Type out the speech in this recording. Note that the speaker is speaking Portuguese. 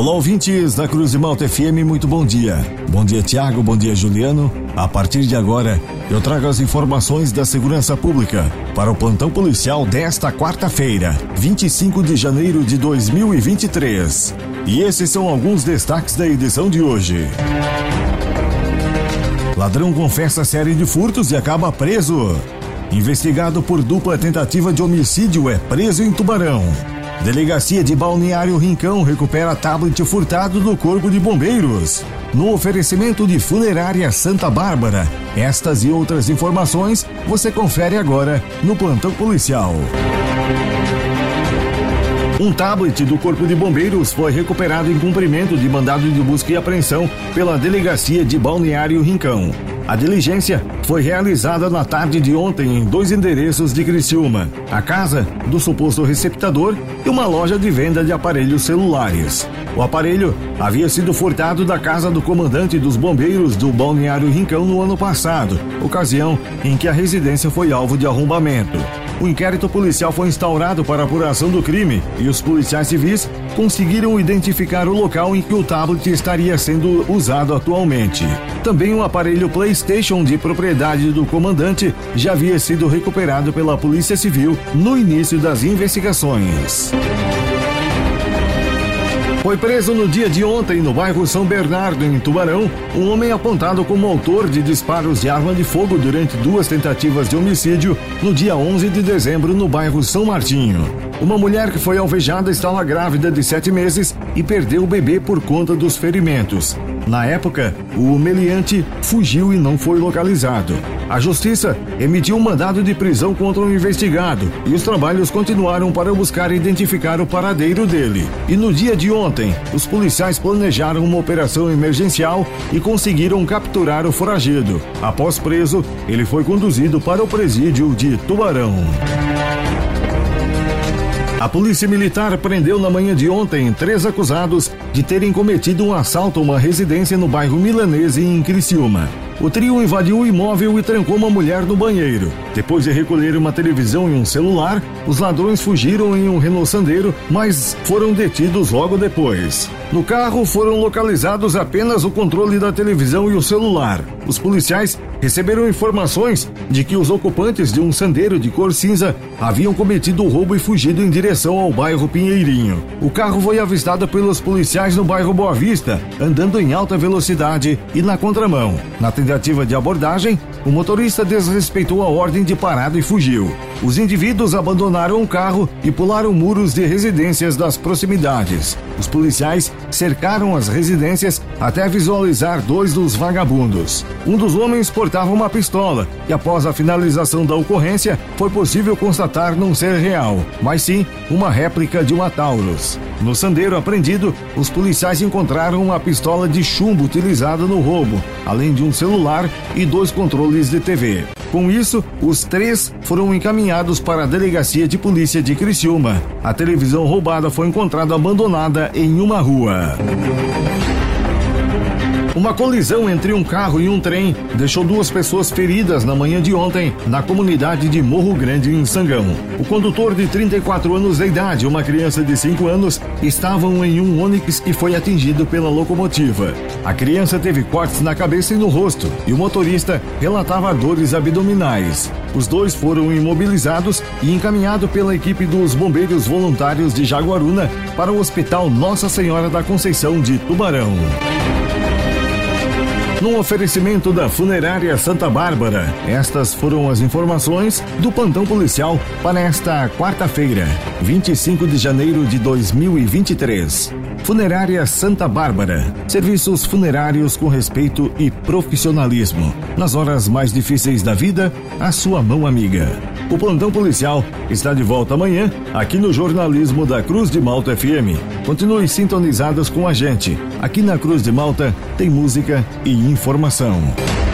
Olá, ouvintes da Cruz de Malta FM, muito bom dia. Bom dia, Tiago, bom dia, Juliano. A partir de agora, eu trago as informações da segurança pública para o plantão policial desta quarta-feira, 25 de janeiro de 2023. E esses são alguns destaques da edição de hoje. Ladrão confessa série de furtos e acaba preso. Investigado por dupla tentativa de homicídio é preso em Tubarão. Delegacia de Balneário Rincão recupera tablet furtado do Corpo de Bombeiros. No oferecimento de Funerária Santa Bárbara. Estas e outras informações você confere agora no Plantão Policial. Um tablet do Corpo de Bombeiros foi recuperado em cumprimento de mandado de busca e apreensão pela Delegacia de Balneário Rincão. A diligência foi realizada na tarde de ontem em dois endereços de Criciúma: a casa do suposto receptador e uma loja de venda de aparelhos celulares. O aparelho havia sido furtado da casa do comandante dos bombeiros do Balneário Rincão no ano passado, ocasião em que a residência foi alvo de arrombamento. O inquérito policial foi instaurado para apuração do crime e os policiais civis conseguiram identificar o local em que o tablet estaria sendo usado atualmente. Também um aparelho PlayStation de propriedade do comandante já havia sido recuperado pela Polícia Civil no início das investigações. Foi preso no dia de ontem, no bairro São Bernardo, em Tubarão, um homem apontado como autor de disparos de arma de fogo durante duas tentativas de homicídio no dia 11 de dezembro, no bairro São Martinho. Uma mulher que foi alvejada estava grávida de sete meses e perdeu o bebê por conta dos ferimentos. Na época, o meliante fugiu e não foi localizado. A justiça emitiu um mandado de prisão contra o investigado e os trabalhos continuaram para buscar identificar o paradeiro dele. E no dia de ontem, os policiais planejaram uma operação emergencial e conseguiram capturar o foragido. Após preso, ele foi conduzido para o presídio de Tubarão. A Polícia Militar prendeu na manhã de ontem três acusados de terem cometido um assalto a uma residência no bairro Milanese, em Criciúma. O trio invadiu o imóvel e trancou uma mulher no banheiro. Depois de recolher uma televisão e um celular, os ladrões fugiram em um Renault Sandero, mas foram detidos logo depois. No carro foram localizados apenas o controle da televisão e o celular. Os policiais receberam informações de que os ocupantes de um sandeiro de cor cinza haviam cometido o roubo e fugido em direção ao bairro Pinheirinho. O carro foi avistado pelos policiais no bairro Boa Vista, andando em alta velocidade e na contramão. Na tentativa de abordagem, o motorista desrespeitou a ordem de parada e fugiu. Os indivíduos abandonaram o carro e pularam muros de residências das proximidades. Os policiais cercaram as residências até visualizar dois dos vagabundos. Um dos homens portava uma pistola e, após a finalização da ocorrência, foi possível constatar não ser real, mas sim uma réplica de uma Taurus. No sandeiro apreendido, os policiais encontraram uma pistola de chumbo utilizada no roubo, além de um celular e dois controles de TV. Com isso, os três foram encaminhados para a delegacia de polícia de Criciúma. A televisão roubada foi encontrada abandonada em uma rua. Uma colisão entre um carro e um trem deixou duas pessoas feridas na manhã de ontem na comunidade de Morro Grande, em Sangão. O condutor de 34 anos de idade e uma criança de 5 anos estavam em um Onix que foi atingido pela locomotiva. A criança teve cortes na cabeça e no rosto e o motorista relatava dores abdominais. Os dois foram imobilizados e encaminhados pela equipe dos bombeiros voluntários de Jaguaruna para o Hospital Nossa Senhora da Conceição de Tubarão num oferecimento da Funerária Santa Bárbara. Estas foram as informações do plantão policial para esta quarta-feira, 25 de janeiro de 2023. Funerária Santa Bárbara. Serviços funerários com respeito e profissionalismo. Nas horas mais difíceis da vida, a sua mão amiga. O plantão policial está de volta amanhã aqui no jornalismo da Cruz de Malta FM. Continue sintonizados com a gente. Aqui na Cruz de Malta tem música e informação.